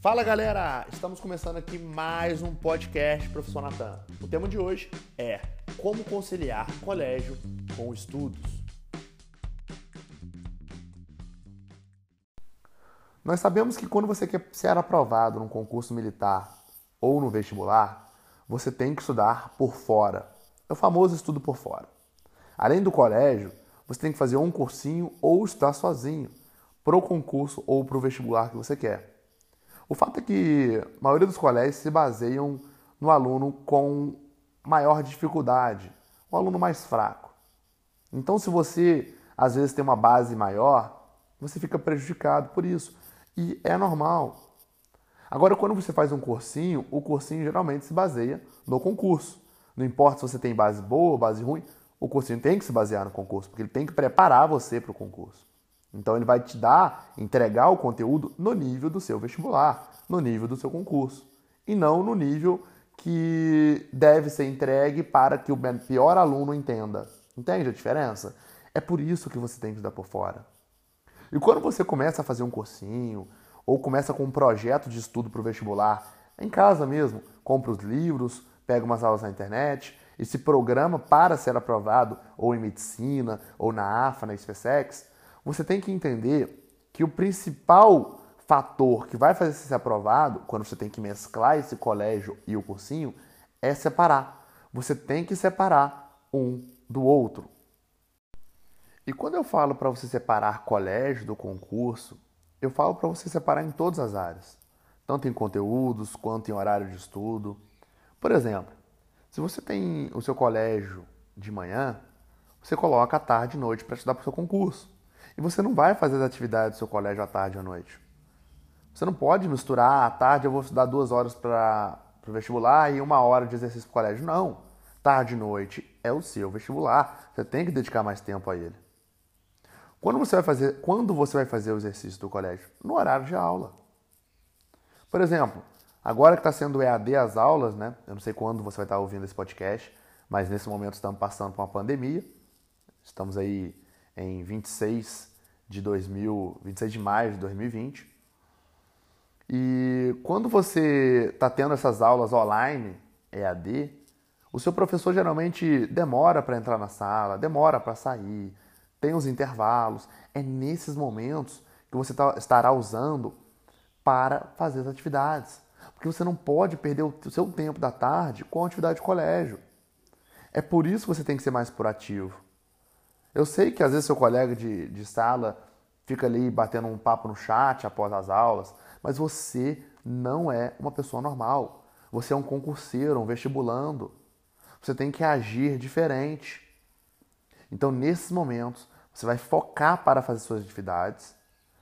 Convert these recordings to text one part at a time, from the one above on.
Fala galera, estamos começando aqui mais um podcast Professor Natan. O tema de hoje é como conciliar colégio com estudos. Nós sabemos que quando você quer ser aprovado num concurso militar ou no vestibular, você tem que estudar por fora. É o famoso estudo por fora. Além do colégio, você tem que fazer um cursinho ou estudar sozinho para o concurso ou para o vestibular que você quer. O fato é que a maioria dos colégios se baseiam no aluno com maior dificuldade, o aluno mais fraco. Então, se você às vezes tem uma base maior, você fica prejudicado por isso. E é normal. Agora, quando você faz um cursinho, o cursinho geralmente se baseia no concurso. Não importa se você tem base boa ou base ruim, o cursinho tem que se basear no concurso, porque ele tem que preparar você para o concurso. Então ele vai te dar, entregar o conteúdo no nível do seu vestibular, no nível do seu concurso, e não no nível que deve ser entregue para que o pior aluno entenda. Entende a diferença? É por isso que você tem que estudar por fora. E quando você começa a fazer um cursinho, ou começa com um projeto de estudo para o vestibular, em casa mesmo, compra os livros, pega umas aulas na internet e se programa para ser aprovado ou em medicina, ou na AFA, na SpaceX, você tem que entender que o principal fator que vai fazer você ser aprovado, quando você tem que mesclar esse colégio e o cursinho, é separar. Você tem que separar um do outro. E quando eu falo para você separar colégio do concurso, eu falo para você separar em todas as áreas, tanto em conteúdos quanto em horário de estudo. Por exemplo, se você tem o seu colégio de manhã, você coloca a tarde e noite para estudar para o seu concurso. E você não vai fazer as atividades do seu colégio à tarde e à noite. Você não pode misturar à tarde eu vou estudar duas horas para o vestibular e uma hora de exercício para o colégio. Não. Tarde e noite é o seu vestibular. Você tem que dedicar mais tempo a ele. Quando você vai fazer, quando você vai fazer o exercício do colégio? No horário de aula. Por exemplo, agora que está sendo EAD as aulas, né? Eu não sei quando você vai estar ouvindo esse podcast, mas nesse momento estamos passando por uma pandemia. Estamos aí em 26 de 2000, 26 de maio de 2020. E quando você está tendo essas aulas online, EAD, o seu professor geralmente demora para entrar na sala, demora para sair, tem os intervalos. É nesses momentos que você tá, estará usando para fazer as atividades. Porque você não pode perder o seu tempo da tarde com a atividade de colégio. É por isso que você tem que ser mais proativo. Eu sei que às vezes seu colega de, de sala fica ali batendo um papo no chat após as aulas, mas você não é uma pessoa normal. Você é um concurseiro, um vestibulando. Você tem que agir diferente. Então, nesses momentos, você vai focar para fazer suas atividades.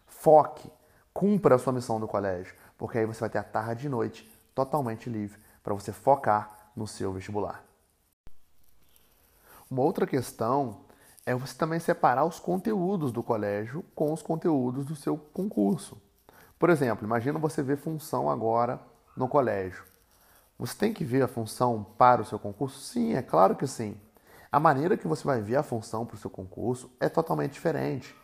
Foque, cumpra a sua missão do colégio, porque aí você vai ter a tarde e noite totalmente livre para você focar no seu vestibular. Uma outra questão é você também separar os conteúdos do colégio com os conteúdos do seu concurso. Por exemplo, imagina você ver função agora no colégio. Você tem que ver a função para o seu concurso? Sim, é claro que sim. A maneira que você vai ver a função para o seu concurso é totalmente diferente.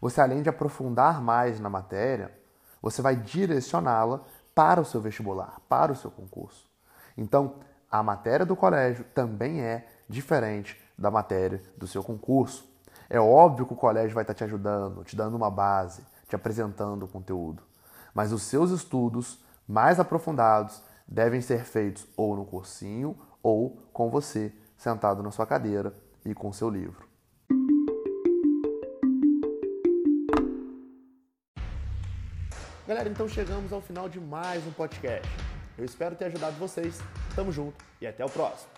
Você, além de aprofundar mais na matéria, você vai direcioná-la para o seu vestibular, para o seu concurso. Então, a matéria do colégio também é diferente da matéria do seu concurso. É óbvio que o colégio vai estar te ajudando, te dando uma base, te apresentando o conteúdo. Mas os seus estudos mais aprofundados devem ser feitos ou no cursinho ou com você, sentado na sua cadeira e com seu livro. Galera, então chegamos ao final de mais um podcast. Eu espero ter ajudado vocês. Tamo junto e até o próximo.